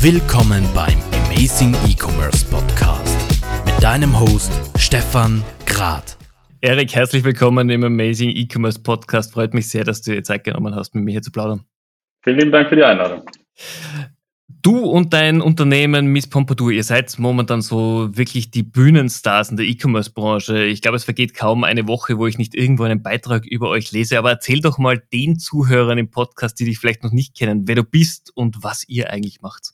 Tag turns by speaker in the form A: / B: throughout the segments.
A: Willkommen beim Amazing E-Commerce Podcast mit deinem Host Stefan Grad.
B: Erik, herzlich willkommen im Amazing E-Commerce Podcast. Freut mich sehr, dass du dir Zeit genommen hast, mit mir hier zu plaudern.
C: Vielen lieben Dank für die Einladung.
B: Du und dein Unternehmen Miss Pompadour, ihr seid momentan so wirklich die Bühnenstars in der E-Commerce-Branche. Ich glaube, es vergeht kaum eine Woche, wo ich nicht irgendwo einen Beitrag über euch lese. Aber erzähl doch mal den Zuhörern im Podcast, die dich vielleicht noch nicht kennen, wer du bist und was ihr eigentlich macht.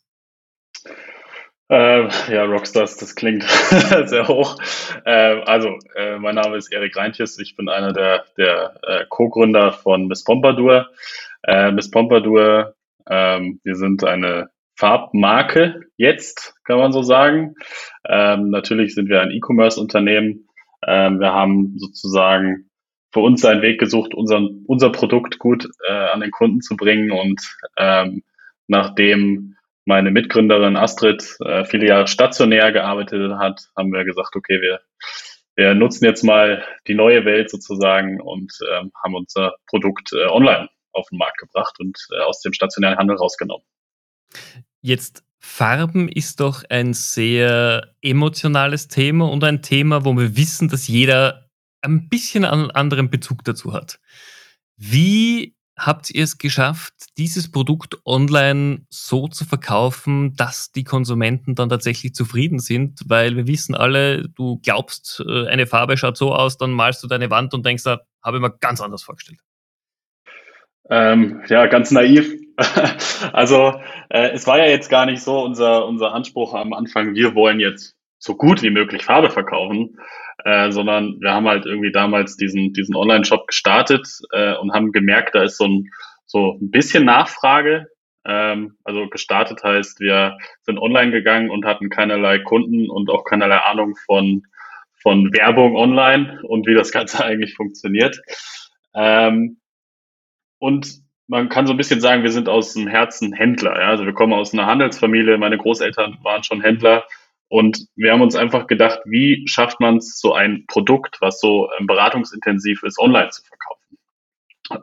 C: Äh, ja, Rockstars, das klingt sehr hoch. Äh, also, äh, mein Name ist Erik Reintjes. Ich bin einer der, der äh, Co-Gründer von Miss Pompadour. Äh, Miss Pompadour, ähm, wir sind eine Farbmarke jetzt, kann man so sagen. Ähm, natürlich sind wir ein E-Commerce-Unternehmen. Ähm, wir haben sozusagen für uns einen Weg gesucht, unseren, unser Produkt gut äh, an den Kunden zu bringen. Und ähm, nachdem meine Mitgründerin Astrid äh, viele Jahre stationär gearbeitet hat, haben wir gesagt, okay, wir, wir nutzen jetzt mal die neue Welt sozusagen und ähm, haben unser Produkt äh, online auf den Markt gebracht und äh, aus dem stationären Handel rausgenommen.
B: Jetzt Farben ist doch ein sehr emotionales Thema und ein Thema, wo wir wissen, dass jeder ein bisschen einen anderen Bezug dazu hat. Wie habt ihr es geschafft, dieses Produkt online so zu verkaufen, dass die Konsumenten dann tatsächlich zufrieden sind? Weil wir wissen alle, du glaubst, äh, eine Farbe schaut so aus, dann malst du deine Wand und denkst, da habe ich mir ganz anders vorgestellt.
C: Ähm, ja, ganz naiv. also äh, es war ja jetzt gar nicht so unser, unser Anspruch am Anfang, wir wollen jetzt so gut wie möglich Farbe verkaufen, äh, sondern wir haben halt irgendwie damals diesen, diesen Online-Shop gestartet äh, und haben gemerkt, da ist so ein, so ein bisschen Nachfrage. Ähm, also gestartet heißt, wir sind online gegangen und hatten keinerlei Kunden und auch keinerlei Ahnung von, von Werbung online und wie das Ganze eigentlich funktioniert. Ähm, und man kann so ein bisschen sagen, wir sind aus dem Herzen Händler. Ja? Also wir kommen aus einer Handelsfamilie, meine Großeltern waren schon Händler und wir haben uns einfach gedacht, wie schafft man es, so ein Produkt, was so ähm, beratungsintensiv ist, online zu verkaufen.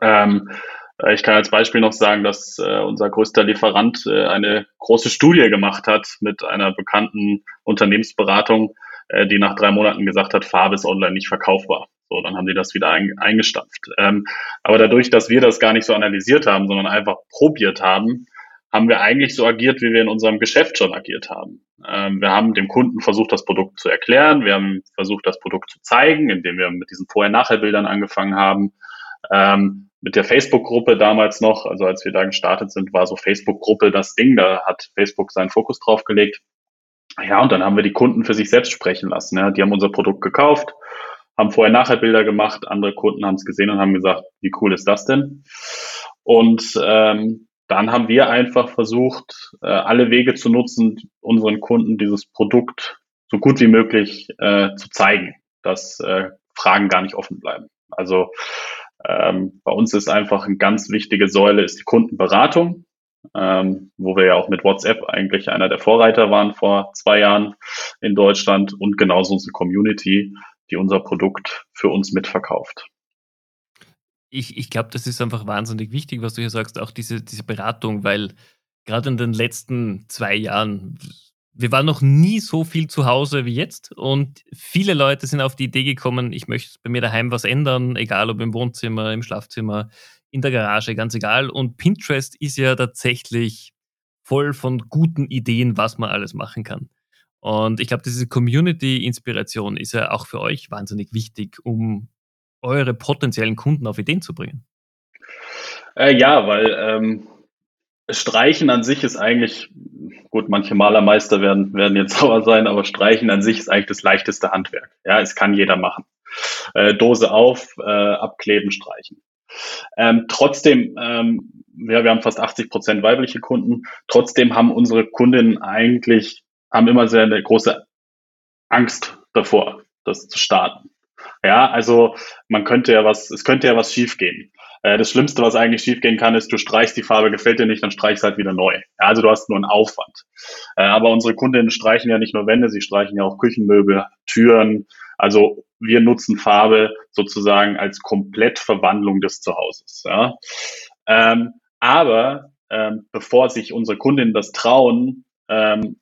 C: Ähm, äh, ich kann als Beispiel noch sagen, dass äh, unser größter Lieferant äh, eine große Studie gemacht hat mit einer bekannten Unternehmensberatung, äh, die nach drei Monaten gesagt hat, Farbe ist online nicht verkaufbar. So, dann haben die das wieder ein, eingestampft. Ähm, aber dadurch, dass wir das gar nicht so analysiert haben, sondern einfach probiert haben, haben wir eigentlich so agiert, wie wir in unserem Geschäft schon agiert haben. Ähm, wir haben dem Kunden versucht, das Produkt zu erklären. Wir haben versucht, das Produkt zu zeigen, indem wir mit diesen Vorher-Nachher-Bildern angefangen haben. Ähm, mit der Facebook-Gruppe damals noch, also als wir da gestartet sind, war so Facebook-Gruppe das Ding. Da hat Facebook seinen Fokus drauf gelegt. Ja, und dann haben wir die Kunden für sich selbst sprechen lassen. Ja. Die haben unser Produkt gekauft, haben vorher nachher Bilder gemacht, andere Kunden haben es gesehen und haben gesagt, wie cool ist das denn? Und ähm, dann haben wir einfach versucht, äh, alle Wege zu nutzen, unseren Kunden dieses Produkt so gut wie möglich äh, zu zeigen, dass äh, Fragen gar nicht offen bleiben. Also ähm, bei uns ist einfach eine ganz wichtige Säule ist die Kundenberatung, ähm, wo wir ja auch mit WhatsApp eigentlich einer der Vorreiter waren vor zwei Jahren in Deutschland und genauso unsere Community, die unser Produkt für uns mitverkauft.
B: Ich, ich glaube, das ist einfach wahnsinnig wichtig, was du hier sagst, auch diese, diese Beratung, weil gerade in den letzten zwei Jahren, wir waren noch nie so viel zu Hause wie jetzt und viele Leute sind auf die Idee gekommen, ich möchte bei mir daheim was ändern, egal ob im Wohnzimmer, im Schlafzimmer, in der Garage, ganz egal. Und Pinterest ist ja tatsächlich voll von guten Ideen, was man alles machen kann. Und ich glaube, diese Community-Inspiration ist ja auch für euch wahnsinnig wichtig, um eure potenziellen Kunden auf Ideen zu bringen.
C: Äh, ja, weil ähm, Streichen an sich ist eigentlich, gut, manche Malermeister werden, werden jetzt sauer sein, aber Streichen an sich ist eigentlich das leichteste Handwerk. Ja, es kann jeder machen. Äh, Dose auf, äh, abkleben, streichen. Ähm, trotzdem, ähm, wir, wir haben fast 80 Prozent weibliche Kunden. Trotzdem haben unsere Kundinnen eigentlich haben immer sehr eine große Angst davor, das zu starten. Ja, also man könnte ja was, es könnte ja was schiefgehen. Äh, das Schlimmste, was eigentlich schiefgehen kann, ist, du streichst die Farbe, gefällt dir nicht, dann streichst halt wieder neu. Ja, also du hast nur einen Aufwand. Äh, aber unsere Kundinnen streichen ja nicht nur Wände, sie streichen ja auch Küchenmöbel, Türen. Also wir nutzen Farbe sozusagen als Komplettverwandlung des Zuhauses. Ja. Ähm, aber ähm, bevor sich unsere Kundinnen das trauen ähm,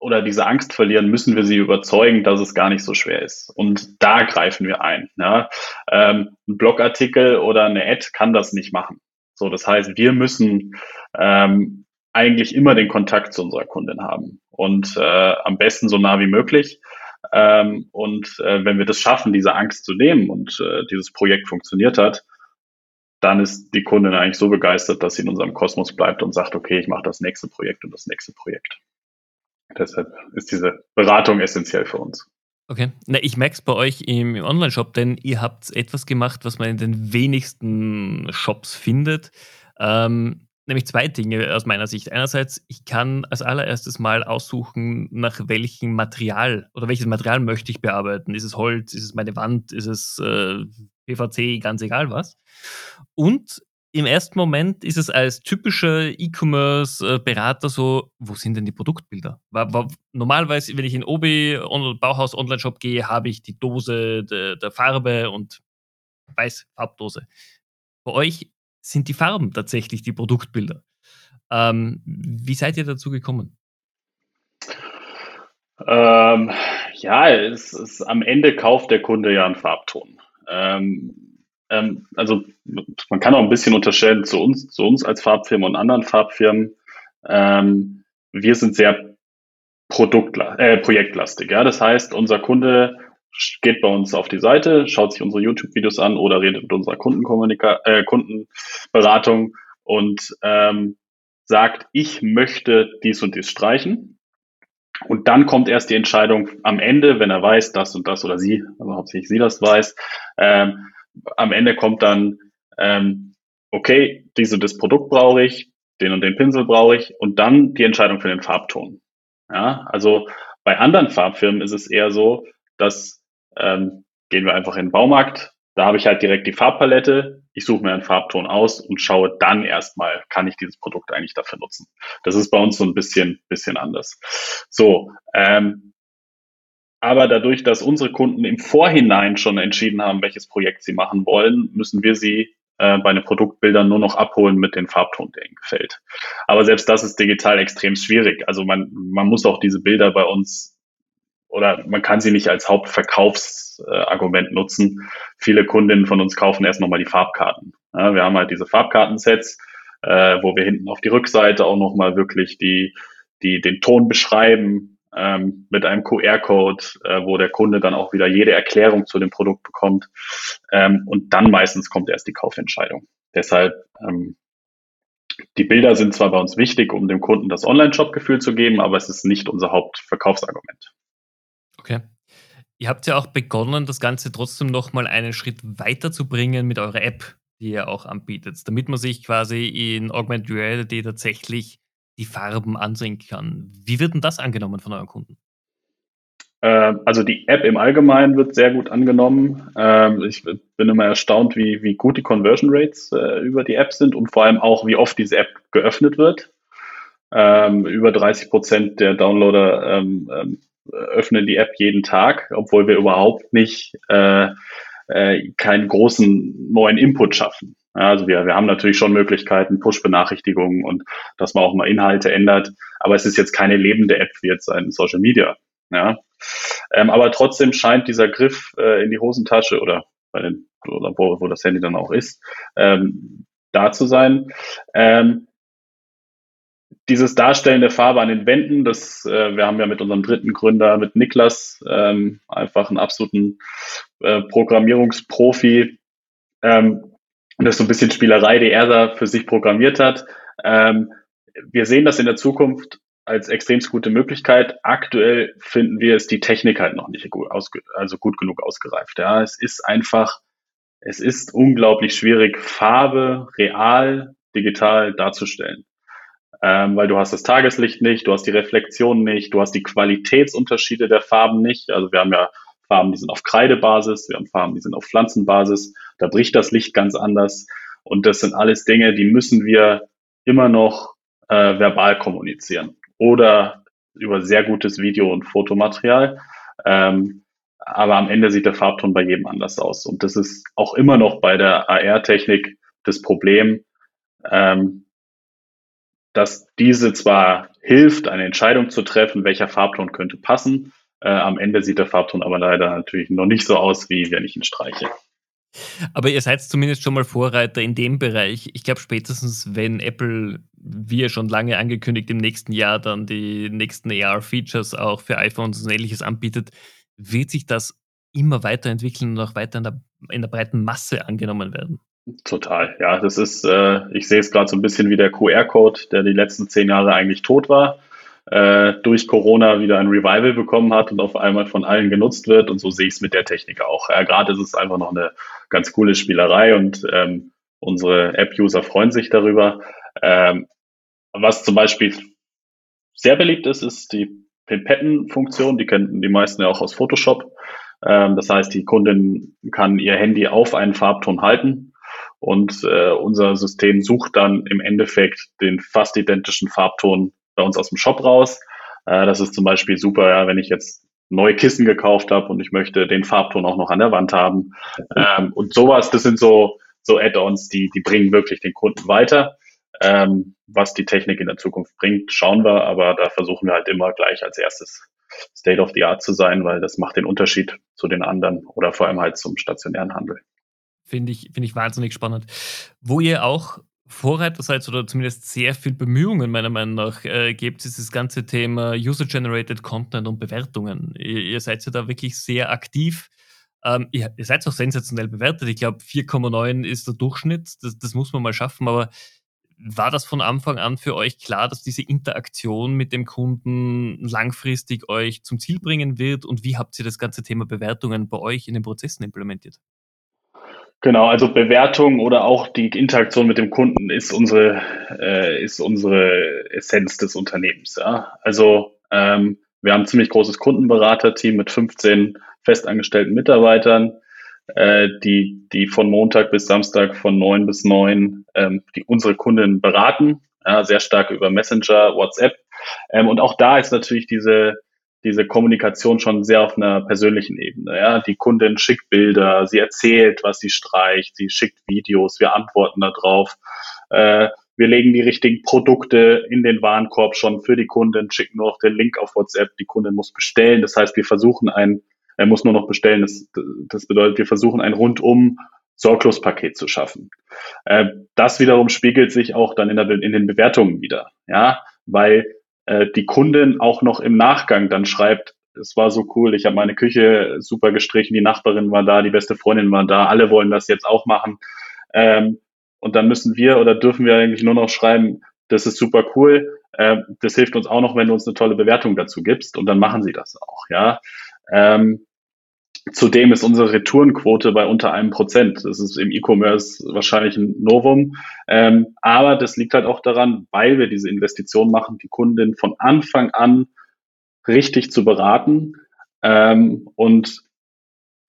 C: oder diese Angst verlieren, müssen wir sie überzeugen, dass es gar nicht so schwer ist. Und da greifen wir ein. Ja? Ähm, ein Blogartikel oder eine Ad kann das nicht machen. So, das heißt, wir müssen ähm, eigentlich immer den Kontakt zu unserer Kundin haben und äh, am besten so nah wie möglich. Ähm, und äh, wenn wir das schaffen, diese Angst zu nehmen und äh, dieses Projekt funktioniert hat, dann ist die Kundin eigentlich so begeistert, dass sie in unserem Kosmos bleibt und sagt, okay, ich mache das nächste Projekt und das nächste Projekt. Deshalb ist diese Beratung essentiell für uns.
B: Okay, Na, ich merke es bei euch im, im Online-Shop, denn ihr habt etwas gemacht, was man in den wenigsten Shops findet. Ähm, nämlich zwei Dinge aus meiner Sicht. Einerseits, ich kann als allererstes mal aussuchen, nach welchem Material oder welches Material möchte ich bearbeiten. Ist es Holz, ist es meine Wand, ist es äh, PVC, ganz egal was. Und im ersten Moment ist es als typischer E-Commerce-Berater so, wo sind denn die Produktbilder? Normalerweise, wenn ich in Obi Bauhaus Online-Shop gehe, habe ich die Dose der, der Farbe und weiß Farbdose. Bei euch sind die Farben tatsächlich die Produktbilder. Ähm, wie seid ihr dazu gekommen?
C: Ähm, ja, es, es, am Ende kauft der Kunde ja einen Farbton. Ähm, ähm, also man kann auch ein bisschen unterscheiden zu uns, zu uns als Farbfirma und anderen Farbfirmen. Ähm, wir sind sehr produktla äh, projektlastig. Ja? Das heißt, unser Kunde geht bei uns auf die Seite, schaut sich unsere YouTube-Videos an oder redet mit unserer Kundenkommunika äh, Kundenberatung und ähm, sagt, ich möchte dies und dies streichen. Und dann kommt erst die Entscheidung am Ende, wenn er weiß, das und das oder sie, also hauptsächlich sie das weiß, ähm, am Ende kommt dann, ähm, okay, dies und das Produkt brauche ich, den und den Pinsel brauche ich und dann die Entscheidung für den Farbton. Ja, also bei anderen Farbfirmen ist es eher so, dass ähm, gehen wir einfach in den Baumarkt, da habe ich halt direkt die Farbpalette, ich suche mir einen Farbton aus und schaue dann erstmal, kann ich dieses Produkt eigentlich dafür nutzen. Das ist bei uns so ein bisschen, bisschen anders. So, ähm, aber dadurch, dass unsere Kunden im Vorhinein schon entschieden haben, welches Projekt sie machen wollen, müssen wir sie äh, bei den Produktbildern nur noch abholen mit dem Farbton, der ihnen gefällt. Aber selbst das ist digital extrem schwierig. Also man, man muss auch diese Bilder bei uns oder man kann sie nicht als Hauptverkaufsargument äh, nutzen. Viele Kundinnen von uns kaufen erst nochmal die Farbkarten. Ja, wir haben halt diese Farbkartensets, äh, wo wir hinten auf die Rückseite auch nochmal wirklich die, die, den Ton beschreiben, ähm, mit einem QR-Code, äh, wo der Kunde dann auch wieder jede Erklärung zu dem Produkt bekommt. Ähm, und dann meistens kommt erst die Kaufentscheidung. Deshalb, ähm, die Bilder sind zwar bei uns wichtig, um dem Kunden das Online-Shop-Gefühl zu geben, aber es ist nicht unser Hauptverkaufsargument.
B: Okay. Ihr habt ja auch begonnen, das Ganze trotzdem nochmal einen Schritt weiter zu bringen mit eurer App, die ihr auch anbietet, damit man sich quasi in Augmented Reality tatsächlich die Farben ansehen kann. Wie wird denn das angenommen von euren Kunden?
C: Ähm, also die App im Allgemeinen wird sehr gut angenommen. Ähm, ich bin immer erstaunt, wie, wie gut die Conversion Rates äh, über die App sind und vor allem auch, wie oft diese App geöffnet wird. Ähm, über 30 Prozent der Downloader öffnen die App jeden Tag, obwohl wir überhaupt nicht äh, äh, keinen großen neuen Input schaffen. Also wir, wir haben natürlich schon Möglichkeiten, Push-Benachrichtigungen und dass man auch mal Inhalte ändert, aber es ist jetzt keine lebende App wie jetzt ein Social Media. Ja. Ähm, aber trotzdem scheint dieser Griff äh, in die Hosentasche oder bei den, oder wo, wo das Handy dann auch ist, ähm, da zu sein. Ähm, dieses Darstellen der Farbe an den Wänden, das, äh, wir haben ja mit unserem dritten Gründer, mit Niklas, ähm, einfach einen absoluten äh, Programmierungsprofi, ähm, und das ist so ein bisschen Spielerei, die er da für sich programmiert hat. Ähm, wir sehen das in der Zukunft als extrem gute Möglichkeit. Aktuell finden wir, ist die Technik halt noch nicht gut, also gut genug ausgereift. Ja, es ist einfach, es ist unglaublich schwierig, Farbe real, digital darzustellen. Ähm, weil du hast das Tageslicht nicht, du hast die Reflexion nicht, du hast die Qualitätsunterschiede der Farben nicht. Also wir haben ja Farben, die sind auf Kreidebasis, wir haben Farben, die sind auf Pflanzenbasis. Da bricht das Licht ganz anders. Und das sind alles Dinge, die müssen wir immer noch äh, verbal kommunizieren oder über sehr gutes Video- und Fotomaterial. Ähm, aber am Ende sieht der Farbton bei jedem anders aus. Und das ist auch immer noch bei der AR-Technik das Problem. Ähm, dass diese zwar hilft, eine Entscheidung zu treffen, welcher Farbton könnte passen. Äh, am Ende sieht der Farbton aber leider natürlich noch nicht so aus, wie wenn ich ihn streiche.
B: Aber ihr seid zumindest schon mal Vorreiter in dem Bereich. Ich glaube, spätestens wenn Apple, wie schon lange angekündigt, im nächsten Jahr dann die nächsten AR-Features auch für iPhones und ähnliches anbietet, wird sich das immer weiterentwickeln und auch weiter in der, in der breiten Masse angenommen werden.
C: Total, ja. Das ist, äh, ich sehe es gerade so ein bisschen wie der QR-Code, der die letzten zehn Jahre eigentlich tot war, äh, durch Corona wieder ein Revival bekommen hat und auf einmal von allen genutzt wird. Und so sehe ich es mit der Technik auch. Ja, gerade ist es einfach noch eine ganz coole Spielerei und ähm, unsere App-User freuen sich darüber. Ähm, was zum Beispiel sehr beliebt ist, ist die Pipetten-Funktion. Die kennen die meisten ja auch aus Photoshop. Ähm, das heißt, die Kundin kann ihr Handy auf einen Farbton halten und äh, unser System sucht dann im Endeffekt den fast identischen Farbton bei uns aus dem Shop raus. Äh, das ist zum Beispiel super, ja, wenn ich jetzt neue Kissen gekauft habe und ich möchte den Farbton auch noch an der Wand haben. Ähm, und sowas, das sind so, so Add-ons, die, die bringen wirklich den Kunden weiter. Ähm, was die Technik in der Zukunft bringt, schauen wir, aber da versuchen wir halt immer gleich als erstes State of the Art zu sein, weil das macht den Unterschied zu den anderen oder vor allem halt zum stationären Handel.
B: Finde ich, finde ich wahnsinnig spannend. Wo ihr auch Vorreiter seid oder zumindest sehr viel Bemühungen meiner Meinung nach äh, gebt, ist das ganze Thema User-Generated Content und Bewertungen. Ihr, ihr, seid ja da wirklich sehr aktiv. Ähm, ihr, ihr, seid auch sensationell bewertet. Ich glaube, 4,9 ist der Durchschnitt. Das, das muss man mal schaffen. Aber war das von Anfang an für euch klar, dass diese Interaktion mit dem Kunden langfristig euch zum Ziel bringen wird? Und wie habt ihr das ganze Thema Bewertungen bei euch in den Prozessen implementiert?
C: Genau, also Bewertung oder auch die Interaktion mit dem Kunden ist unsere, äh, ist unsere Essenz des Unternehmens. Ja? Also ähm, wir haben ein ziemlich großes Kundenberaterteam mit 15 festangestellten Mitarbeitern äh, die, die von Montag bis Samstag von neun bis neun ähm, die unsere Kunden beraten, ja, sehr stark über Messenger, WhatsApp. Ähm, und auch da ist natürlich diese, diese Kommunikation schon sehr auf einer persönlichen Ebene. Ja. Die Kundin schickt Bilder, sie erzählt, was sie streicht, sie schickt Videos, wir antworten darauf. Äh, wir legen die richtigen Produkte in den Warenkorb schon für die Kunden, schicken nur noch den Link auf WhatsApp, die Kundin muss bestellen. Das heißt, wir versuchen ein er muss nur noch bestellen. Das, das bedeutet, wir versuchen ein rundum Sorglospaket zu schaffen. Äh, das wiederum spiegelt sich auch dann in, der, in den Bewertungen wieder, ja, weil äh, die Kundin auch noch im Nachgang dann schreibt, es war so cool, ich habe meine Küche super gestrichen, die Nachbarin war da, die beste Freundin war da, alle wollen das jetzt auch machen. Ähm, und dann müssen wir oder dürfen wir eigentlich nur noch schreiben, das ist super cool, äh, das hilft uns auch noch, wenn du uns eine tolle Bewertung dazu gibst und dann machen sie das auch, ja. Ähm, Zudem ist unsere Retourenquote bei unter einem Prozent. Das ist im E-Commerce wahrscheinlich ein Novum. Ähm, aber das liegt halt auch daran, weil wir diese Investition machen, die Kundin von Anfang an richtig zu beraten. Ähm, und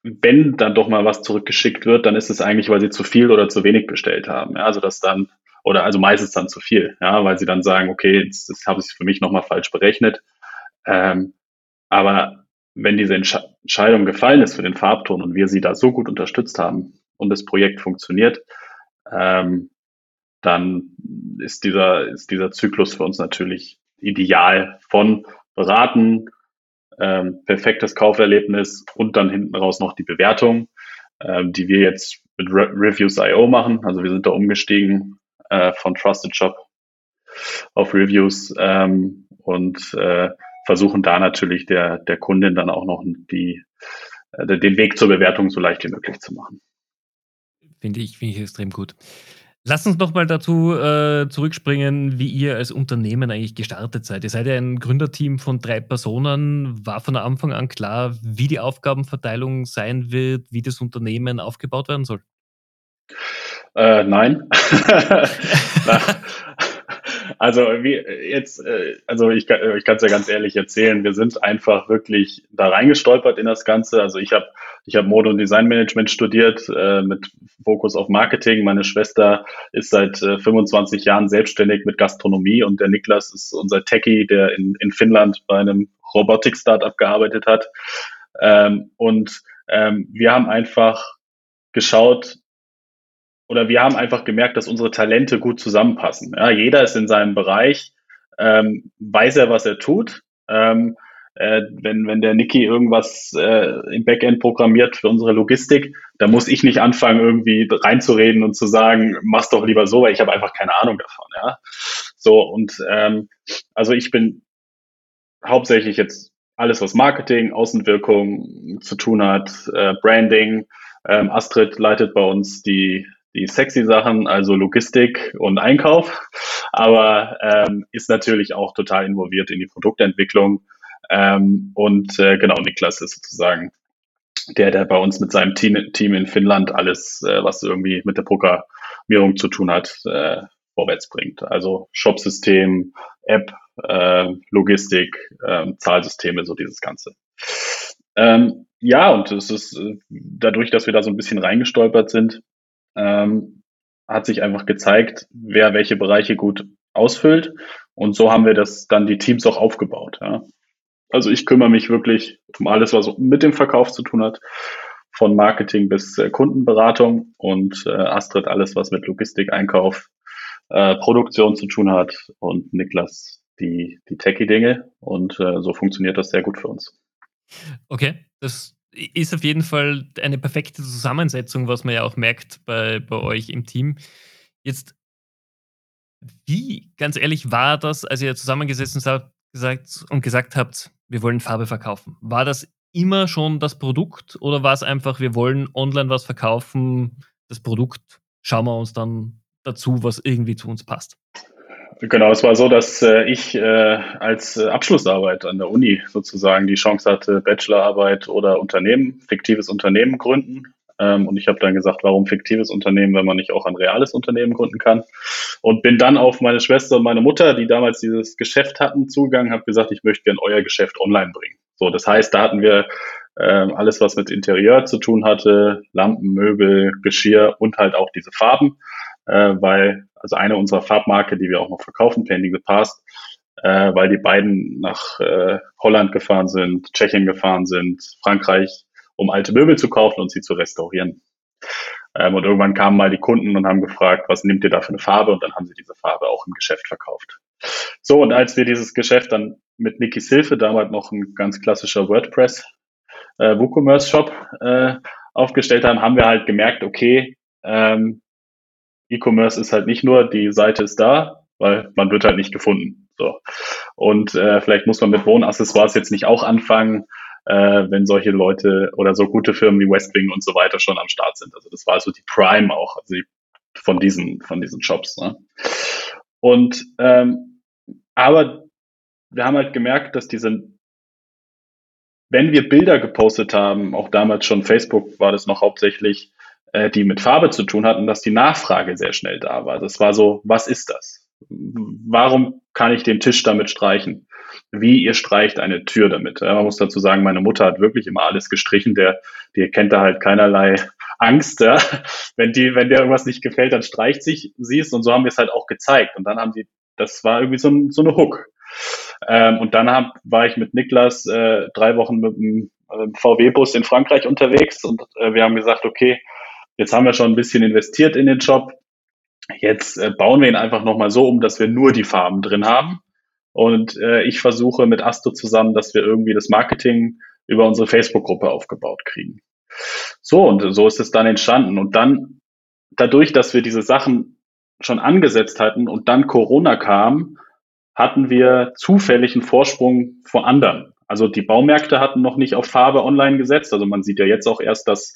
C: wenn dann doch mal was zurückgeschickt wird, dann ist es eigentlich, weil sie zu viel oder zu wenig bestellt haben. Ja, also das dann, oder also meistens dann zu viel, ja, weil sie dann sagen, okay, jetzt, das habe ich für mich nochmal falsch berechnet. Ähm, aber wenn diese Entscheidung gefallen ist für den Farbton und wir sie da so gut unterstützt haben und das Projekt funktioniert, ähm, dann ist dieser, ist dieser Zyklus für uns natürlich ideal von beraten, ähm, perfektes Kauferlebnis und dann hinten raus noch die Bewertung, ähm, die wir jetzt mit Re Reviews.io machen. Also wir sind da umgestiegen äh, von Trusted Shop auf Reviews ähm, und äh, versuchen da natürlich der, der Kundin dann auch noch die, äh, den Weg zur Bewertung so leicht wie möglich zu machen.
B: Finde ich, finde ich extrem gut. Lass uns noch mal dazu äh, zurückspringen, wie ihr als Unternehmen eigentlich gestartet seid. Ihr seid ja ein Gründerteam von drei Personen. War von Anfang an klar, wie die Aufgabenverteilung sein wird, wie das Unternehmen aufgebaut werden soll?
C: Äh, nein. Also wie jetzt, äh, also ich, ich kann es ja ganz ehrlich erzählen, wir sind einfach wirklich da reingestolpert in das Ganze. Also ich habe ich hab Mode- und Designmanagement studiert äh, mit Fokus auf Marketing. Meine Schwester ist seit äh, 25 Jahren selbstständig mit Gastronomie und der Niklas ist unser Techie, der in, in Finnland bei einem Robotik-Startup gearbeitet hat. Ähm, und ähm, wir haben einfach geschaut, oder wir haben einfach gemerkt, dass unsere Talente gut zusammenpassen. Ja, jeder ist in seinem Bereich, ähm, weiß er, was er tut. Ähm, äh, wenn, wenn der Niki irgendwas äh, im Backend programmiert für unsere Logistik, da muss ich nicht anfangen, irgendwie reinzureden und zu sagen, mach's doch lieber so, weil ich habe einfach keine Ahnung davon. Ja? So, und ähm, also ich bin hauptsächlich jetzt alles, was Marketing, Außenwirkung zu tun hat, äh, Branding. Ähm, Astrid leitet bei uns die, die sexy Sachen, also Logistik und Einkauf, aber ähm, ist natürlich auch total involviert in die Produktentwicklung ähm, und äh, genau, Niklas ist sozusagen der, der bei uns mit seinem Team, Team in Finnland alles, äh, was irgendwie mit der Programmierung zu tun hat, äh, vorwärts bringt. Also Shopsystem, App, äh, Logistik, äh, Zahlsysteme, so dieses Ganze. Ähm, ja, und es ist äh, dadurch, dass wir da so ein bisschen reingestolpert sind, ähm, hat sich einfach gezeigt, wer welche Bereiche gut ausfüllt. Und so haben wir das dann die Teams auch aufgebaut. Ja. Also ich kümmere mich wirklich um alles, was mit dem Verkauf zu tun hat, von Marketing bis äh, Kundenberatung und äh, Astrid alles, was mit Logistik, Einkauf, äh, Produktion zu tun hat und Niklas die, die Techie-Dinge und äh, so funktioniert das sehr gut für uns.
B: Okay, das ist auf jeden Fall eine perfekte Zusammensetzung, was man ja auch merkt bei, bei euch im Team. Jetzt, wie, ganz ehrlich, war das, als ihr zusammengesessen gesagt, und gesagt habt, wir wollen Farbe verkaufen? War das immer schon das Produkt oder war es einfach, wir wollen online was verkaufen, das Produkt schauen wir uns dann dazu, was irgendwie zu uns passt?
C: Genau, es war so, dass äh, ich äh, als äh, Abschlussarbeit an der Uni sozusagen die Chance hatte, Bachelorarbeit oder Unternehmen, fiktives Unternehmen gründen. Ähm, und ich habe dann gesagt, warum fiktives Unternehmen, wenn man nicht auch ein reales Unternehmen gründen kann. Und bin dann auf meine Schwester und meine Mutter, die damals dieses Geschäft hatten, zugegangen, habe gesagt, ich möchte gerne euer Geschäft online bringen. So, das heißt, da hatten wir ähm, alles, was mit Interieur zu tun hatte, Lampen, Möbel, Geschirr und halt auch diese Farben, äh, weil also eine unserer Farbmarke, die wir auch noch verkaufen, Painting the Past, äh, weil die beiden nach äh, Holland gefahren sind, Tschechien gefahren sind, Frankreich, um alte Möbel zu kaufen und sie zu restaurieren. Ähm, und irgendwann kamen mal die Kunden und haben gefragt, was nimmt ihr da für eine Farbe? Und dann haben sie diese Farbe auch im Geschäft verkauft. So, und als wir dieses Geschäft dann mit Nikis Hilfe, damals noch ein ganz klassischer WordPress äh, WooCommerce Shop äh, aufgestellt haben, haben wir halt gemerkt, okay, ähm, E-Commerce ist halt nicht nur, die Seite ist da, weil man wird halt nicht gefunden. So. Und äh, vielleicht muss man mit Wohnaccessoires jetzt nicht auch anfangen, äh, wenn solche Leute oder so gute Firmen wie Westwing und so weiter schon am Start sind. Also das war so die Prime auch, also die, von diesen, von diesen Shops. Ne? Und ähm, aber wir haben halt gemerkt, dass diese, wenn wir Bilder gepostet haben, auch damals schon Facebook war das noch hauptsächlich, äh, die mit Farbe zu tun hatten, dass die Nachfrage sehr schnell da war. Das war so, was ist das? Warum kann ich den Tisch damit streichen? Wie ihr streicht eine Tür damit. Man muss dazu sagen, meine Mutter hat wirklich immer alles gestrichen. Der, die kennt da halt keinerlei Angst. Ja. Wenn die, wenn dir irgendwas nicht gefällt, dann streicht sich sie es. Und so haben wir es halt auch gezeigt. Und dann haben die, das war irgendwie so, so eine Hook. Ähm, und dann hab, war ich mit Niklas äh, drei Wochen mit dem äh, VW-Bus in Frankreich unterwegs und äh, wir haben gesagt, okay, Jetzt haben wir schon ein bisschen investiert in den Job. Jetzt äh, bauen wir ihn einfach nochmal so um, dass wir nur die Farben drin haben. Und äh, ich versuche mit Asto zusammen, dass wir irgendwie das Marketing über unsere Facebook-Gruppe aufgebaut kriegen. So, und so ist es dann entstanden. Und dann, dadurch, dass wir diese Sachen schon angesetzt hatten und dann Corona kam, hatten wir zufällig einen Vorsprung vor anderen. Also die Baumärkte hatten noch nicht auf Farbe online gesetzt. Also man sieht ja jetzt auch erst, dass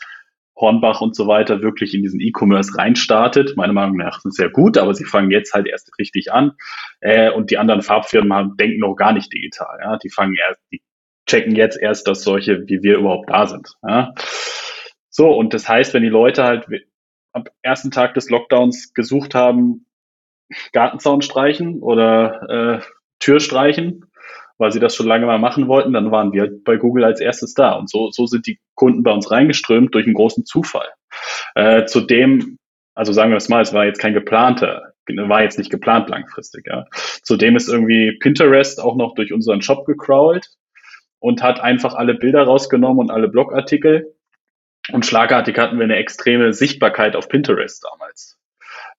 C: Hornbach und so weiter wirklich in diesen E-Commerce reinstartet. Meiner Meinung nach ist sehr gut, aber sie fangen jetzt halt erst richtig an. Äh, und die anderen Farbfirmen haben, denken noch gar nicht digital. Ja? Die fangen erst, die checken jetzt erst, dass solche wie wir überhaupt da sind. Ja? So, und das heißt, wenn die Leute halt am ersten Tag des Lockdowns gesucht haben, Gartenzaun streichen oder äh, Tür streichen, weil sie das schon lange mal machen wollten, dann waren wir bei Google als erstes da. Und so, so sind die Kunden bei uns reingeströmt durch einen großen Zufall. Äh, zudem, also sagen wir es mal, es war jetzt kein geplanter, war jetzt nicht geplant langfristig. Ja. Zudem ist irgendwie Pinterest auch noch durch unseren Shop gecrawlt und hat einfach alle Bilder rausgenommen und alle Blogartikel Und schlagartig hatten wir eine extreme Sichtbarkeit auf Pinterest damals.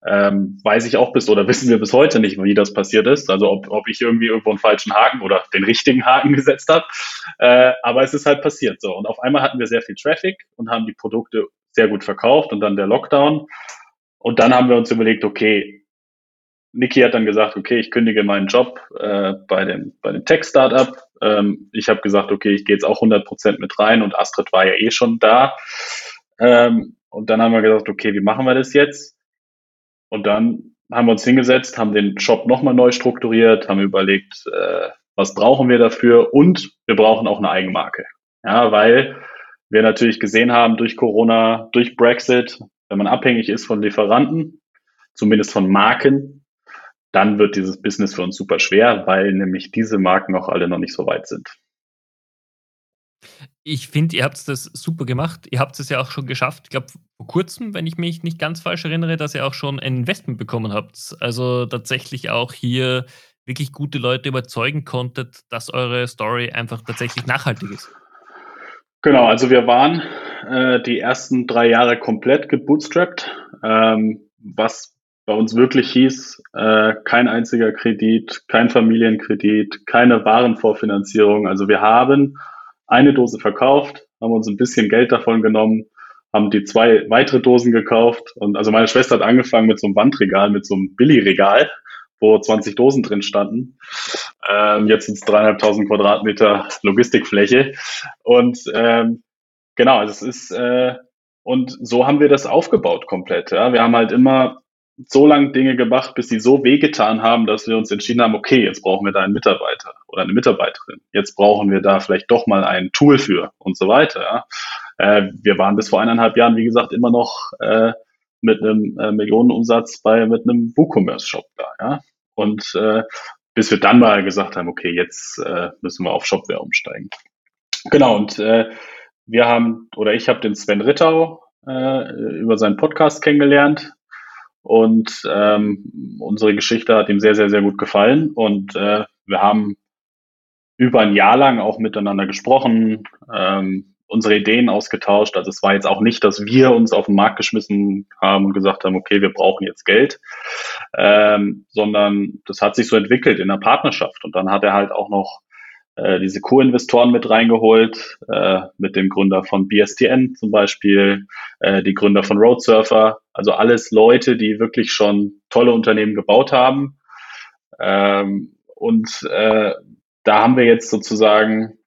C: Ähm, weiß ich auch bis oder wissen wir bis heute nicht, wie das passiert ist. Also ob, ob ich irgendwie irgendwo einen falschen Haken oder den richtigen Haken gesetzt habe. Äh, aber es ist halt passiert so. Und auf einmal hatten wir sehr viel Traffic und haben die Produkte sehr gut verkauft und dann der Lockdown. Und dann haben wir uns überlegt, okay, Niki hat dann gesagt, okay, ich kündige meinen Job äh, bei dem, bei dem Tech-Startup. Ähm, ich habe gesagt, okay, ich gehe jetzt auch 100 Prozent mit rein und Astrid war ja eh schon da. Ähm, und dann haben wir gesagt, okay, wie machen wir das jetzt? Und dann haben wir uns hingesetzt, haben den Shop nochmal neu strukturiert, haben überlegt, äh, was brauchen wir dafür und wir brauchen auch eine Eigenmarke. Ja, weil wir natürlich gesehen haben durch Corona, durch Brexit, wenn man abhängig ist von Lieferanten, zumindest von Marken, dann wird dieses Business für uns super schwer, weil nämlich diese Marken auch alle noch nicht so weit sind.
B: Ich finde, ihr habt das super gemacht. Ihr habt es ja auch schon geschafft, ich glaube, vor kurzem, wenn ich mich nicht ganz falsch erinnere, dass ihr auch schon ein Investment bekommen habt. Also tatsächlich auch hier wirklich gute Leute überzeugen konntet, dass eure Story einfach tatsächlich nachhaltig ist.
C: Genau, also wir waren äh, die ersten drei Jahre komplett gebootstrapped, ähm, was bei uns wirklich hieß, äh, kein einziger Kredit, kein Familienkredit, keine Warenvorfinanzierung. Also wir haben eine Dose verkauft, haben uns ein bisschen Geld davon genommen, haben die zwei weitere Dosen gekauft und also meine Schwester hat angefangen mit so einem Wandregal, mit so einem Billigregal, wo 20 Dosen drin standen. Ähm, jetzt sind es dreieinhalbtausend Quadratmeter Logistikfläche und ähm, genau, also es ist äh, und so haben wir das aufgebaut komplett. Ja. Wir haben halt immer so lange Dinge gemacht, bis sie so wehgetan haben, dass wir uns entschieden haben, okay, jetzt brauchen wir da einen Mitarbeiter oder eine Mitarbeiterin. Jetzt brauchen wir da vielleicht doch mal ein Tool für und so weiter. Äh, wir waren bis vor eineinhalb Jahren, wie gesagt, immer noch äh, mit einem äh, Millionenumsatz bei mit einem WooCommerce-Shop da. Ja. Und äh, bis wir dann mal gesagt haben, okay, jetzt äh, müssen wir auf Shopware umsteigen. Genau, und äh, wir haben, oder ich habe den Sven Rittau äh, über seinen Podcast kennengelernt. Und ähm, unsere Geschichte hat ihm sehr, sehr, sehr gut gefallen. Und äh, wir haben über ein Jahr lang auch miteinander gesprochen, ähm, unsere Ideen ausgetauscht. Also es war jetzt auch nicht, dass wir uns auf den Markt geschmissen haben und gesagt haben, okay, wir brauchen jetzt Geld, ähm, sondern das hat sich so entwickelt in der Partnerschaft. Und dann hat er halt auch noch äh, diese Co-Investoren mit reingeholt, äh, mit dem Gründer von BSTN zum Beispiel, äh, die Gründer von Roadsurfer, also alles Leute, die wirklich schon tolle Unternehmen gebaut haben. Ähm, und äh, da haben wir jetzt sozusagen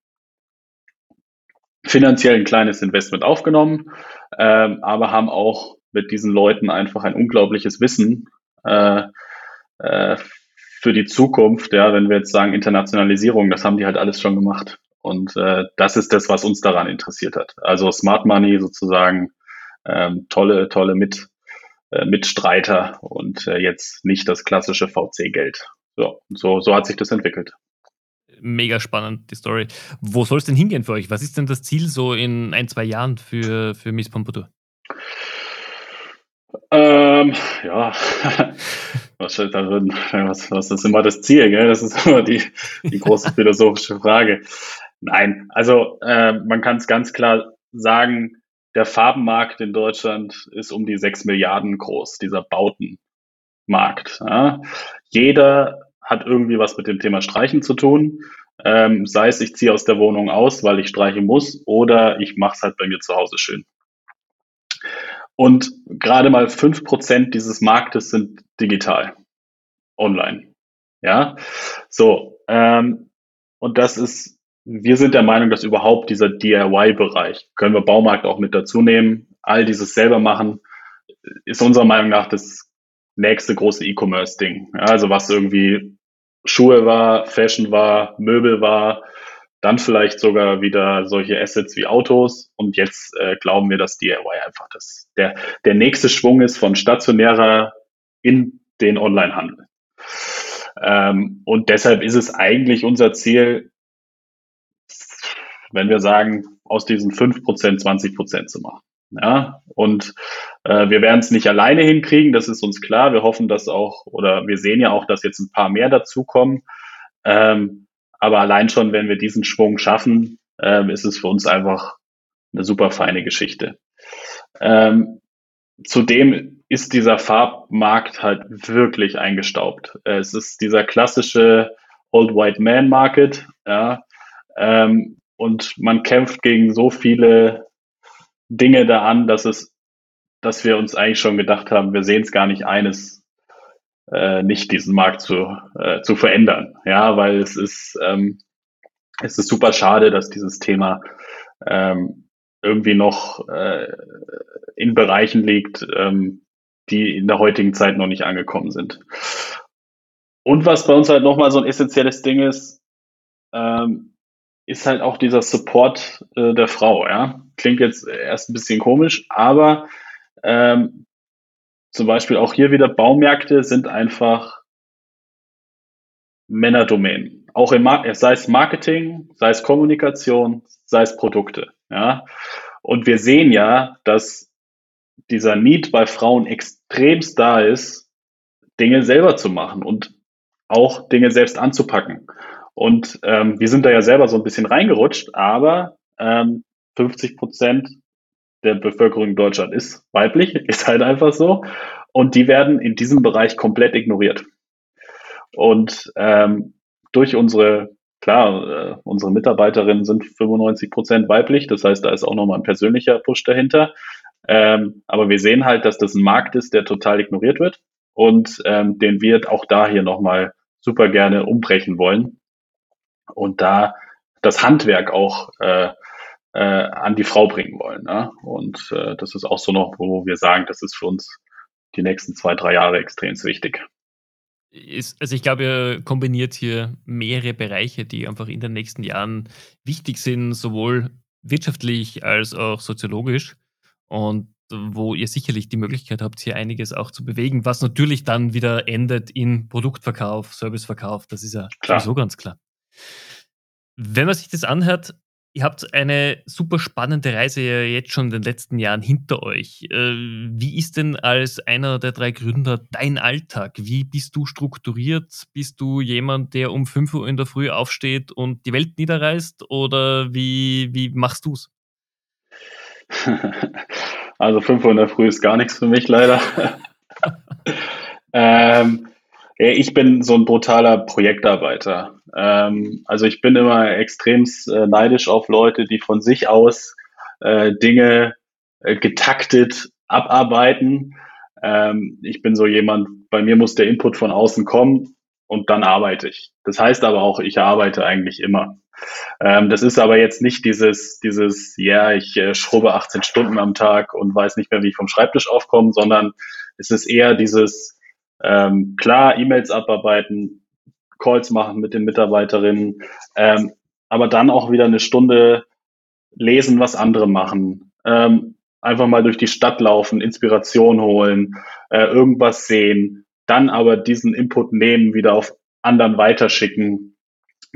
C: finanziell ein kleines Investment aufgenommen, ähm, aber haben auch mit diesen Leuten einfach ein unglaubliches Wissen äh, äh, für die Zukunft, ja, wenn wir jetzt sagen Internationalisierung, das haben die halt alles schon gemacht. Und äh, das ist das, was uns daran interessiert hat. Also Smart Money sozusagen ähm, tolle, tolle Mit, äh, Mitstreiter und äh, jetzt nicht das klassische VC-Geld. So, so, so hat sich das entwickelt.
B: Mega spannend, die Story. Wo soll es denn hingehen für euch? Was ist denn das Ziel so in ein, zwei Jahren für, für Miss Pompadour?
C: Ähm, ja, was, darin, was, was ist immer das Ziel? Gell? Das ist immer die, die große philosophische Frage. Nein, also äh, man kann es ganz klar sagen, der Farbenmarkt in Deutschland ist um die sechs Milliarden groß, dieser Bautenmarkt. Ja? Jeder hat irgendwie was mit dem Thema Streichen zu tun. Ähm, sei es, ich ziehe aus der Wohnung aus, weil ich streichen muss, oder ich mache es halt bei mir zu Hause schön. Und gerade mal fünf Prozent dieses Marktes sind digital, online. Ja, so. Ähm, und das ist, wir sind der Meinung, dass überhaupt dieser DIY-Bereich, können wir Baumarkt auch mit dazu nehmen, all dieses selber machen, ist unserer Meinung nach das nächste große E-Commerce-Ding. Also was irgendwie Schuhe war, Fashion war, Möbel war, dann vielleicht sogar wieder solche Assets wie Autos und jetzt äh, glauben wir, dass DIY einfach das, der, der nächste Schwung ist von stationärer in den Onlinehandel. Ähm, und deshalb ist es eigentlich unser Ziel, wenn wir sagen, aus diesen fünf Prozent 20 Prozent zu machen. Ja, und äh, wir werden es nicht alleine hinkriegen, das ist uns klar. Wir hoffen, dass auch, oder wir sehen ja auch, dass jetzt ein paar mehr dazukommen. Ähm, aber allein schon, wenn wir diesen Schwung schaffen, ähm, ist es für uns einfach eine super feine Geschichte. Ähm, zudem ist dieser Farbmarkt halt wirklich eingestaubt. Es ist dieser klassische Old White Man Market, ja, ähm, und man kämpft gegen so viele Dinge da an, dass es, dass wir uns eigentlich schon gedacht haben, wir sehen es gar nicht eines, äh, nicht diesen Markt zu, äh, zu verändern. Ja, weil es ist, ähm, es ist super schade, dass dieses Thema ähm, irgendwie noch äh, in Bereichen liegt, ähm, die in der heutigen Zeit noch nicht angekommen sind. Und was bei uns halt nochmal so ein essentielles Ding ist, ähm, ist halt auch dieser Support äh, der Frau. Ja? Klingt jetzt erst ein bisschen komisch, aber ähm, zum Beispiel auch hier wieder Baumärkte sind einfach Männerdomänen. Auch im Mar sei es Marketing, sei es Kommunikation, sei es Produkte. Ja? Und wir sehen ja, dass dieser Need bei Frauen extremst da ist, Dinge selber zu machen und auch Dinge selbst anzupacken. Und ähm, wir sind da ja selber so ein bisschen reingerutscht, aber ähm, 50 Prozent der Bevölkerung in Deutschland ist weiblich, ist halt einfach so. Und die werden in diesem Bereich komplett ignoriert. Und ähm, durch unsere, klar, äh, unsere Mitarbeiterinnen sind 95 Prozent weiblich, das heißt, da ist auch nochmal ein persönlicher Push dahinter. Ähm, aber wir sehen halt, dass das ein Markt ist, der total ignoriert wird und ähm, den wir auch da hier nochmal super gerne umbrechen wollen und da das Handwerk auch äh, äh, an die Frau bringen wollen. Ne? Und äh, das ist auch so noch, wo wir sagen, das ist für uns die nächsten zwei, drei Jahre extrem wichtig.
B: Ist, also ich glaube, ihr kombiniert hier mehrere Bereiche, die einfach in den nächsten Jahren wichtig sind, sowohl wirtschaftlich als auch soziologisch. Und wo ihr sicherlich die Möglichkeit habt, hier einiges auch zu bewegen, was natürlich dann wieder endet in Produktverkauf, Serviceverkauf. Das ist ja klar. sowieso ganz klar. Wenn man sich das anhört, ihr habt eine super spannende Reise ja jetzt schon in den letzten Jahren hinter euch. Äh, wie ist denn als einer der drei Gründer dein Alltag? Wie bist du strukturiert? Bist du jemand, der um 5 Uhr in der Früh aufsteht und die Welt niederreißt? Oder wie, wie machst du es?
C: Also 5 Uhr in der Früh ist gar nichts für mich leider. ähm, ich bin so ein brutaler Projektarbeiter. Ähm, also ich bin immer extrem äh, neidisch auf Leute, die von sich aus äh, Dinge äh, getaktet abarbeiten. Ähm, ich bin so jemand, bei mir muss der Input von außen kommen und dann arbeite ich. Das heißt aber auch, ich arbeite eigentlich immer. Ähm, das ist aber jetzt nicht dieses, dieses, ja, ich äh, schrubbe 18 Stunden am Tag und weiß nicht mehr, wie ich vom Schreibtisch aufkomme, sondern es ist eher dieses, ähm, klar, E-Mails abarbeiten, Calls machen mit den Mitarbeiterinnen, ähm, aber dann auch wieder eine Stunde lesen, was andere machen. Ähm, einfach mal durch die Stadt laufen, Inspiration holen, äh, irgendwas sehen, dann aber diesen Input nehmen, wieder auf anderen weiterschicken,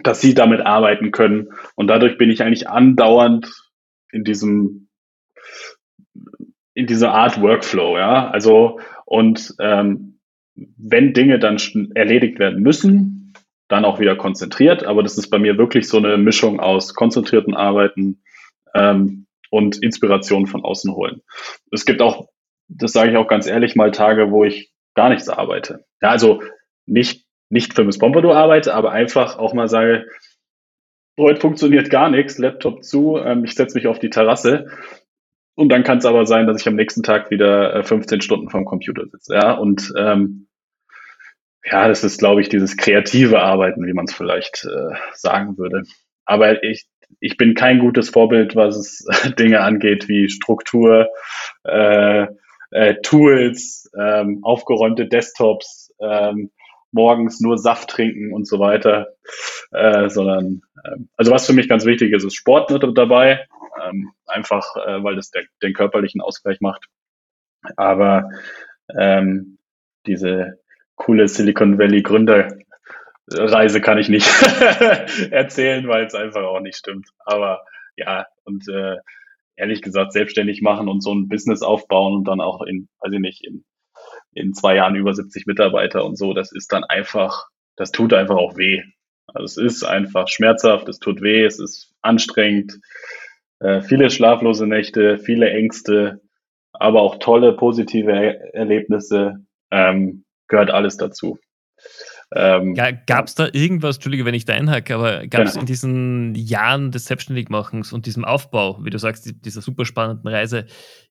C: dass sie damit arbeiten können. Und dadurch bin ich eigentlich andauernd in diesem, in dieser Art Workflow, ja. Also, und ähm, wenn Dinge dann erledigt werden müssen, dann auch wieder konzentriert. Aber das ist bei mir wirklich so eine Mischung aus konzentrierten Arbeiten ähm, und Inspiration von außen holen. Es gibt auch, das sage ich auch ganz ehrlich, mal Tage, wo ich gar nichts arbeite. Ja, also nicht nicht für Miss Pompadour arbeite, aber einfach auch mal sage, heute funktioniert gar nichts, Laptop zu, ähm, ich setze mich auf die Terrasse und dann kann es aber sein, dass ich am nächsten Tag wieder äh, 15 Stunden vom Computer sitze. Ja, und ähm, ja, das ist, glaube ich, dieses kreative Arbeiten, wie man es vielleicht äh, sagen würde. Aber ich, ich bin kein gutes Vorbild, was es Dinge angeht wie Struktur, äh, äh, Tools, ähm, aufgeräumte Desktops, ähm, morgens nur Saft trinken und so weiter, äh, sondern ähm, also was für mich ganz wichtig ist, ist Sport mit dabei, ähm, einfach äh, weil das der, den körperlichen Ausgleich macht. Aber ähm, diese coole Silicon Valley Gründerreise kann ich nicht erzählen, weil es einfach auch nicht stimmt. Aber ja, und äh, ehrlich gesagt selbstständig machen und so ein Business aufbauen und dann auch in, weiß ich nicht, in in zwei Jahren über 70 Mitarbeiter und so, das ist dann einfach, das tut einfach auch weh. Also es ist einfach schmerzhaft, es tut weh, es ist anstrengend, äh, viele schlaflose Nächte, viele Ängste, aber auch tolle, positive er Erlebnisse, ähm, gehört alles dazu.
B: Ähm, gab es da irgendwas, Entschuldige, wenn ich da einhacke, aber gab es genau. in diesen Jahren des Selbstständigmachens und diesem Aufbau, wie du sagst, dieser super spannenden Reise,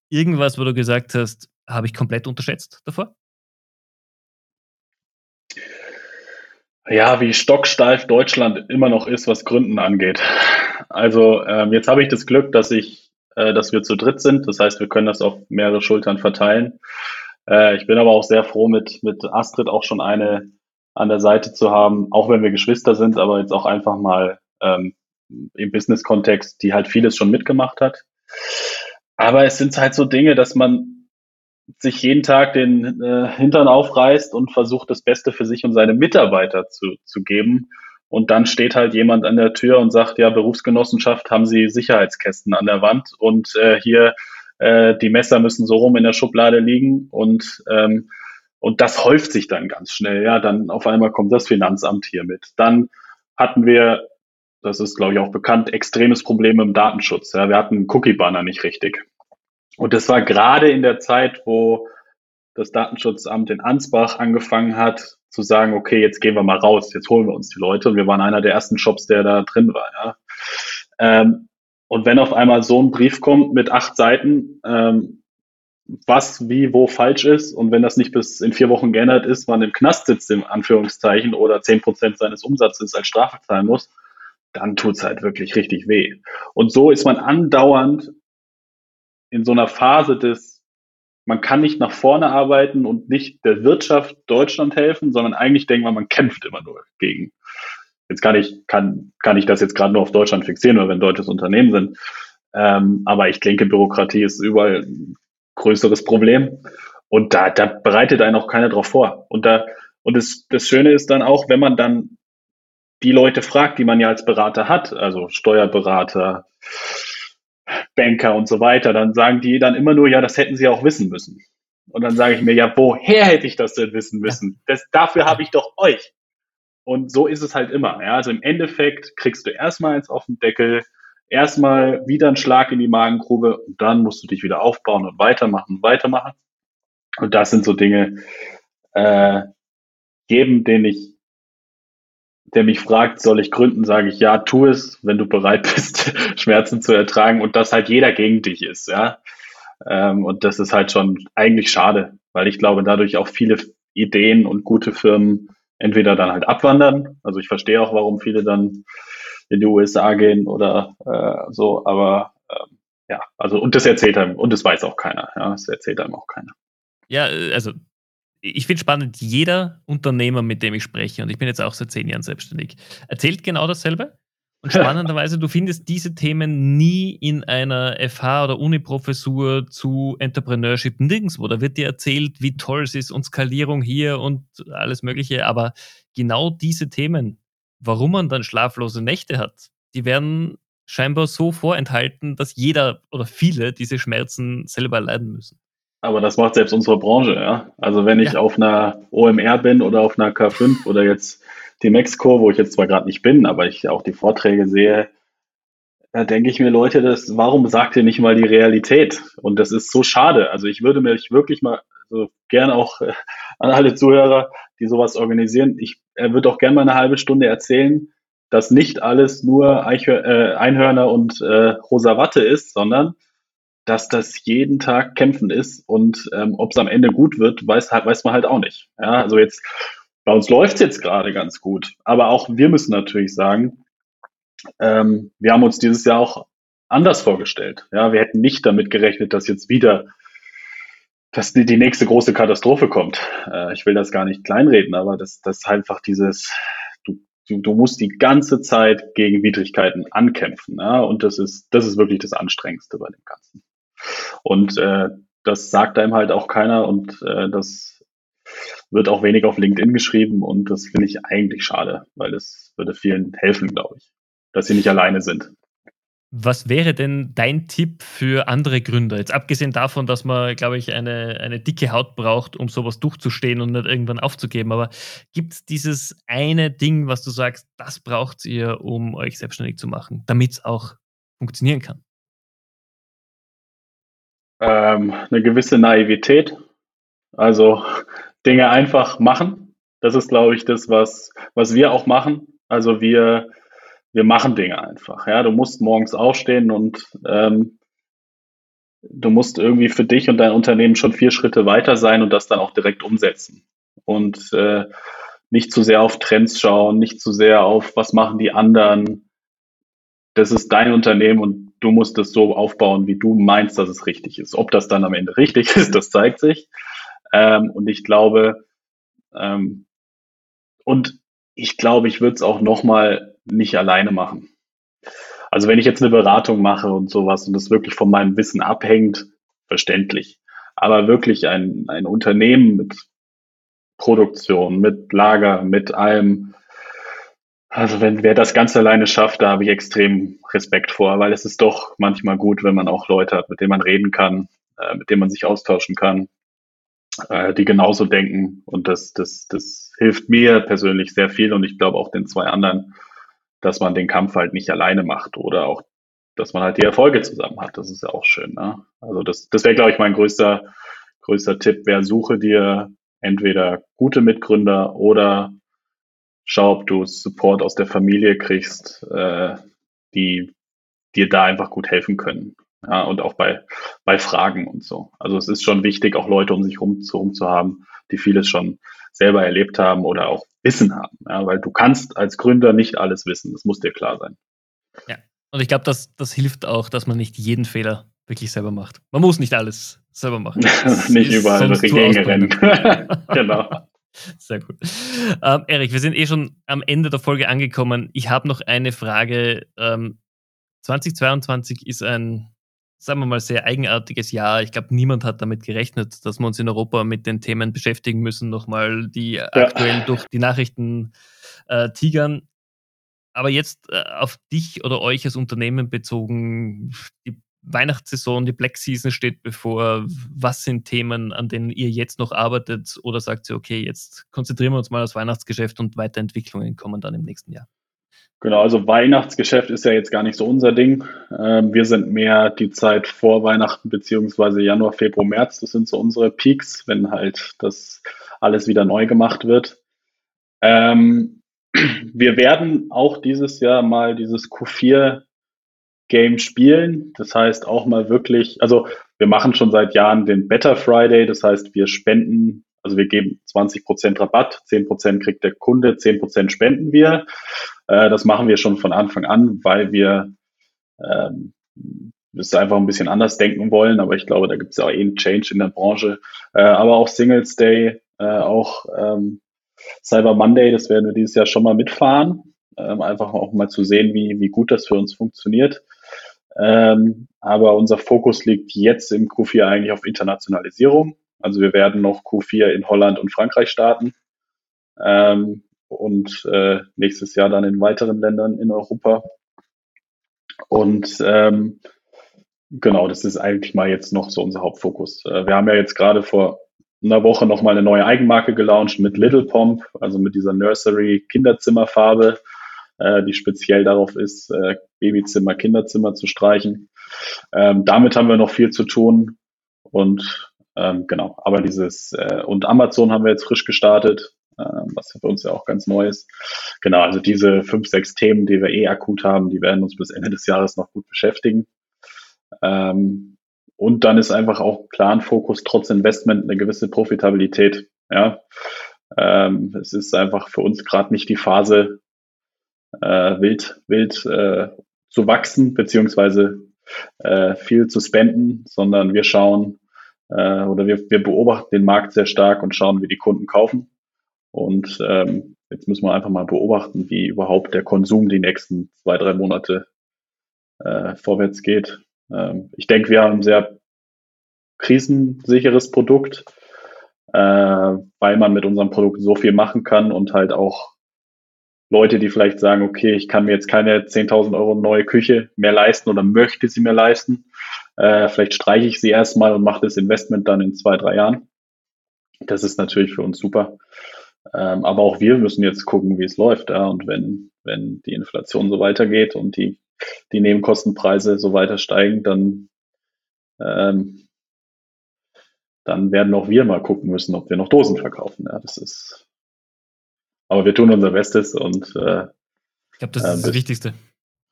B: irgendwas, wo du gesagt hast, habe ich komplett unterschätzt davor?
C: Ja, wie stocksteif Deutschland immer noch ist, was Gründen angeht. Also ähm, jetzt habe ich das Glück, dass ich, äh, dass wir zu dritt sind. Das heißt, wir können das auf mehrere Schultern verteilen. Äh, ich bin aber auch sehr froh, mit, mit Astrid auch schon eine an der Seite zu haben, auch wenn wir Geschwister sind, aber jetzt auch einfach mal ähm, im Business-Kontext, die halt vieles schon mitgemacht hat. Aber es sind halt so Dinge, dass man sich jeden Tag den äh, Hintern aufreißt und versucht, das Beste für sich und seine Mitarbeiter zu, zu geben. Und dann steht halt jemand an der Tür und sagt, ja, Berufsgenossenschaft, haben Sie Sicherheitskästen an der Wand und äh, hier äh, die Messer müssen so rum in der Schublade liegen und ähm, und das häuft sich dann ganz schnell. Ja, dann auf einmal kommt das Finanzamt hier mit. Dann hatten wir, das ist glaube ich auch bekannt, extremes Problem im Datenschutz. Ja, wir hatten Cookie-Banner nicht richtig. Und das war gerade in der Zeit, wo das Datenschutzamt in Ansbach angefangen hat zu sagen, okay, jetzt gehen wir mal raus, jetzt holen wir uns die Leute. Und wir waren einer der ersten Shops, der da drin war. Ja. Ähm, und wenn auf einmal so ein Brief kommt mit acht Seiten, ähm, was wie wo falsch ist und wenn das nicht bis in vier Wochen geändert ist, man im Knast sitzt, im Anführungszeichen, oder zehn Prozent seines Umsatzes als Strafe zahlen muss, dann tut's halt wirklich richtig weh. Und so ist man andauernd in so einer Phase des, man kann nicht nach vorne arbeiten und nicht der Wirtschaft Deutschland helfen, sondern eigentlich denkt man, man kämpft immer nur gegen. Jetzt kann ich, kann, kann ich das jetzt gerade nur auf Deutschland fixieren, weil wir ein deutsches Unternehmen sind. Ähm, aber ich denke, Bürokratie ist überall größeres Problem. Und da, da bereitet einen auch keiner drauf vor. Und da, und das, das Schöne ist dann auch, wenn man dann die Leute fragt, die man ja als Berater hat, also Steuerberater, Banker und so weiter, dann sagen die dann immer nur, ja, das hätten sie auch wissen müssen. Und dann sage ich mir, ja, woher hätte ich das denn wissen müssen? Das, dafür habe ich doch euch. Und so ist es halt immer. Ja? Also im Endeffekt kriegst du erstmal eins auf den Deckel, erstmal wieder ein Schlag in die Magengrube und dann musst du dich wieder aufbauen und weitermachen und weitermachen. Und das sind so Dinge, äh, jedem, den ich, der mich fragt, soll ich gründen, sage ich ja, tu es, wenn du bereit bist, Schmerzen zu ertragen und dass halt jeder gegen dich ist, ja. Ähm, und das ist halt schon eigentlich schade, weil ich glaube, dadurch auch viele Ideen und gute Firmen entweder dann halt abwandern. Also ich verstehe auch, warum viele dann in die USA gehen oder äh, so, aber ähm, ja, also und das erzählt einem, und das weiß auch keiner, ja, das erzählt einem auch keiner.
B: Ja, äh, also ich finde spannend, jeder Unternehmer, mit dem ich spreche, und ich bin jetzt auch seit zehn Jahren selbstständig, erzählt genau dasselbe. Und spannenderweise, du findest diese Themen nie in einer FH- oder Uni-Professur zu Entrepreneurship nirgendwo. Da wird dir erzählt, wie toll es ist und Skalierung hier und alles Mögliche. Aber genau diese Themen, warum man dann schlaflose Nächte hat, die werden scheinbar so vorenthalten, dass jeder oder viele diese Schmerzen selber leiden müssen.
C: Aber das macht selbst unsere Branche, ja. Also wenn ich ja. auf einer OMR bin oder auf einer K5 oder jetzt die Mexiko, wo ich jetzt zwar gerade nicht bin, aber ich auch die Vorträge sehe, da denke ich mir, Leute, das, warum sagt ihr nicht mal die Realität? Und das ist so schade. Also ich würde mich wirklich mal also gerne auch äh, an alle Zuhörer, die sowas organisieren, ich er würde auch gerne mal eine halbe Stunde erzählen, dass nicht alles nur Eichhör, äh, Einhörner und äh, rosa Watte ist, sondern dass das jeden Tag kämpfen ist und ähm, ob es am Ende gut wird, weiß, weiß man halt auch nicht. Ja, also jetzt bei uns läuft es jetzt gerade ganz gut, aber auch wir müssen natürlich sagen, ähm, wir haben uns dieses Jahr auch anders vorgestellt. Ja, wir hätten nicht damit gerechnet, dass jetzt wieder dass die, die nächste große Katastrophe kommt. Äh, ich will das gar nicht kleinreden, aber das, das einfach dieses, du, du, du musst die ganze Zeit gegen Widrigkeiten ankämpfen. Ja? Und das ist, das ist wirklich das Anstrengendste bei dem Ganzen. Und äh, das sagt einem halt auch keiner und äh, das wird auch wenig auf LinkedIn geschrieben und das finde ich eigentlich schade, weil das würde vielen helfen, glaube ich, dass sie nicht alleine sind.
B: Was wäre denn dein Tipp für andere Gründer? Jetzt abgesehen davon, dass man, glaube ich, eine, eine dicke Haut braucht, um sowas durchzustehen und nicht irgendwann aufzugeben. Aber gibt es dieses eine Ding, was du sagst, das braucht ihr, um euch selbstständig zu machen, damit es auch funktionieren kann?
C: Ähm, eine gewisse Naivität. Also Dinge einfach machen. Das ist, glaube ich, das, was, was wir auch machen. Also wir, wir machen Dinge einfach. Ja, du musst morgens aufstehen und ähm, du musst irgendwie für dich und dein Unternehmen schon vier Schritte weiter sein und das dann auch direkt umsetzen. Und äh, nicht zu sehr auf Trends schauen, nicht zu sehr auf, was machen die anderen. Das ist dein Unternehmen und du musst es so aufbauen, wie du meinst, dass es richtig ist. Ob das dann am Ende richtig ist, das zeigt sich. Ähm, und ich glaube, ähm, und ich glaube, ich würde es auch nochmal nicht alleine machen. Also wenn ich jetzt eine Beratung mache und sowas und das wirklich von meinem Wissen abhängt, verständlich. Aber wirklich ein, ein Unternehmen mit Produktion, mit Lager, mit allem. Also wenn wer das ganz alleine schafft, da habe ich extrem Respekt vor, weil es ist doch manchmal gut, wenn man auch Leute hat, mit denen man reden kann, äh, mit denen man sich austauschen kann, äh, die genauso denken. Und das, das, das hilft mir persönlich sehr viel und ich glaube auch den zwei anderen, dass man den Kampf halt nicht alleine macht oder auch, dass man halt die Erfolge zusammen hat. Das ist ja auch schön. Ne? Also das, das wäre, glaube ich, mein größter, größter Tipp. Wer suche dir entweder gute Mitgründer oder schau, ob du Support aus der Familie kriegst, äh, die dir da einfach gut helfen können. Ja, und auch bei, bei Fragen und so. Also es ist schon wichtig, auch Leute um sich herum zu, rum zu haben, die vieles schon selber erlebt haben oder auch Wissen haben. Ja, weil du kannst als Gründer nicht alles wissen. Das muss dir klar sein.
B: Ja, und ich glaube, das, das hilft auch, dass man nicht jeden Fehler wirklich selber macht. Man muss nicht alles selber machen.
C: nicht überall durch die Gänge rennen.
B: genau. Sehr gut. Ähm, Erik, wir sind eh schon am Ende der Folge angekommen. Ich habe noch eine Frage. Ähm, 2022 ist ein, sagen wir mal, sehr eigenartiges Jahr. Ich glaube, niemand hat damit gerechnet, dass wir uns in Europa mit den Themen beschäftigen müssen, nochmal die ja. aktuell durch die Nachrichten äh, tigern. Aber jetzt äh, auf dich oder euch als Unternehmen bezogen, die Weihnachtssaison, die Black Season steht bevor. Was sind Themen, an denen ihr jetzt noch arbeitet? Oder sagt ihr, okay, jetzt konzentrieren wir uns mal aufs Weihnachtsgeschäft und Weiterentwicklungen kommen dann im nächsten Jahr?
C: Genau, also Weihnachtsgeschäft ist ja jetzt gar nicht so unser Ding. Ähm, wir sind mehr die Zeit vor Weihnachten beziehungsweise Januar, Februar, März. Das sind so unsere Peaks, wenn halt das alles wieder neu gemacht wird. Ähm, wir werden auch dieses Jahr mal dieses Q4 Game spielen. Das heißt auch mal wirklich, also wir machen schon seit Jahren den Better Friday. Das heißt, wir spenden, also wir geben 20 Prozent Rabatt, 10 Prozent kriegt der Kunde, 10 Prozent spenden wir. Äh, das machen wir schon von Anfang an, weil wir ähm, einfach ein bisschen anders denken wollen. Aber ich glaube, da gibt es auch eh einen Change in der Branche. Äh, aber auch Singles Day, äh, auch ähm, Cyber Monday, das werden wir dieses Jahr schon mal mitfahren. Ähm, einfach auch mal zu sehen, wie, wie gut das für uns funktioniert. Ähm, aber unser Fokus liegt jetzt im Q4 eigentlich auf Internationalisierung. Also wir werden noch Q4 in Holland und Frankreich starten ähm, und äh, nächstes Jahr dann in weiteren Ländern in Europa. Und ähm, genau, das ist eigentlich mal jetzt noch so unser Hauptfokus. Äh, wir haben ja jetzt gerade vor einer Woche nochmal eine neue Eigenmarke gelauncht mit Little Pomp, also mit dieser Nursery Kinderzimmerfarbe äh, die speziell darauf ist, äh, Babyzimmer, Kinderzimmer zu streichen. Ähm, damit haben wir noch viel zu tun und ähm, genau, aber dieses äh, und Amazon haben wir jetzt frisch gestartet, äh, was für uns ja auch ganz neu ist. Genau, also diese fünf, sechs Themen, die wir eh akut haben, die werden uns bis Ende des Jahres noch gut beschäftigen. Ähm, und dann ist einfach auch klar ein Fokus trotz Investment eine gewisse Profitabilität. Ja, ähm, es ist einfach für uns gerade nicht die Phase, äh, wild, wild äh, zu wachsen, beziehungsweise äh, viel zu spenden, sondern wir schauen äh, oder wir, wir beobachten den Markt sehr stark und schauen, wie die Kunden kaufen. Und ähm, jetzt müssen wir einfach mal beobachten, wie überhaupt der Konsum die nächsten zwei, drei Monate äh, vorwärts geht. Ähm, ich denke, wir haben ein sehr krisensicheres Produkt, äh, weil man mit unserem Produkt so viel machen kann und halt auch Leute, die vielleicht sagen, okay, ich kann mir jetzt keine 10.000 Euro neue Küche mehr leisten oder möchte sie mir leisten. Äh, vielleicht streiche ich sie erstmal und mache das Investment dann in zwei, drei Jahren. Das ist natürlich für uns super. Ähm, aber auch wir müssen jetzt gucken, wie es läuft. Ja? Und wenn, wenn die Inflation so weitergeht und die, die Nebenkostenpreise so weiter steigen, dann ähm, dann werden auch wir mal gucken müssen, ob wir noch Dosen verkaufen. Ja, das ist. Aber wir tun unser Bestes und
B: äh, ich glaube, das ist äh, das Wichtigste.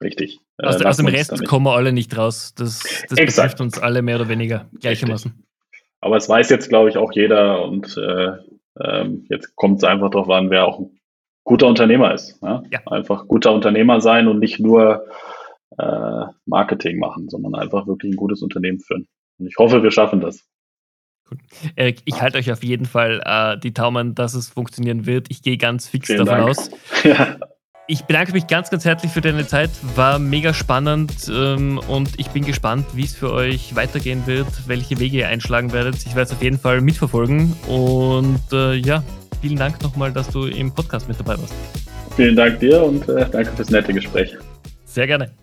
C: Richtig.
B: Äh, aus, aus dem Rest kommen wir alle nicht raus. Das, das betrifft uns alle mehr oder weniger gleichermaßen. Richtig.
C: Aber es weiß jetzt, glaube ich, auch jeder und äh, ähm, jetzt kommt es einfach darauf an, wer auch ein guter Unternehmer ist. Ja? ja? Einfach guter Unternehmer sein und nicht nur äh, Marketing machen, sondern einfach wirklich ein gutes Unternehmen führen. Und ich hoffe, wir schaffen das.
B: Erik, ich halte euch auf jeden Fall äh, die Daumen, dass es funktionieren wird. Ich gehe ganz fix Vielen davon Dank. aus. Ja. Ich bedanke mich ganz, ganz herzlich für deine Zeit. War mega spannend ähm, und ich bin gespannt, wie es für euch weitergehen wird, welche Wege ihr einschlagen werdet. Ich werde es auf jeden Fall mitverfolgen. Und äh, ja, vielen Dank nochmal, dass du im Podcast mit dabei warst.
C: Vielen Dank dir und äh, danke fürs nette Gespräch.
B: Sehr gerne.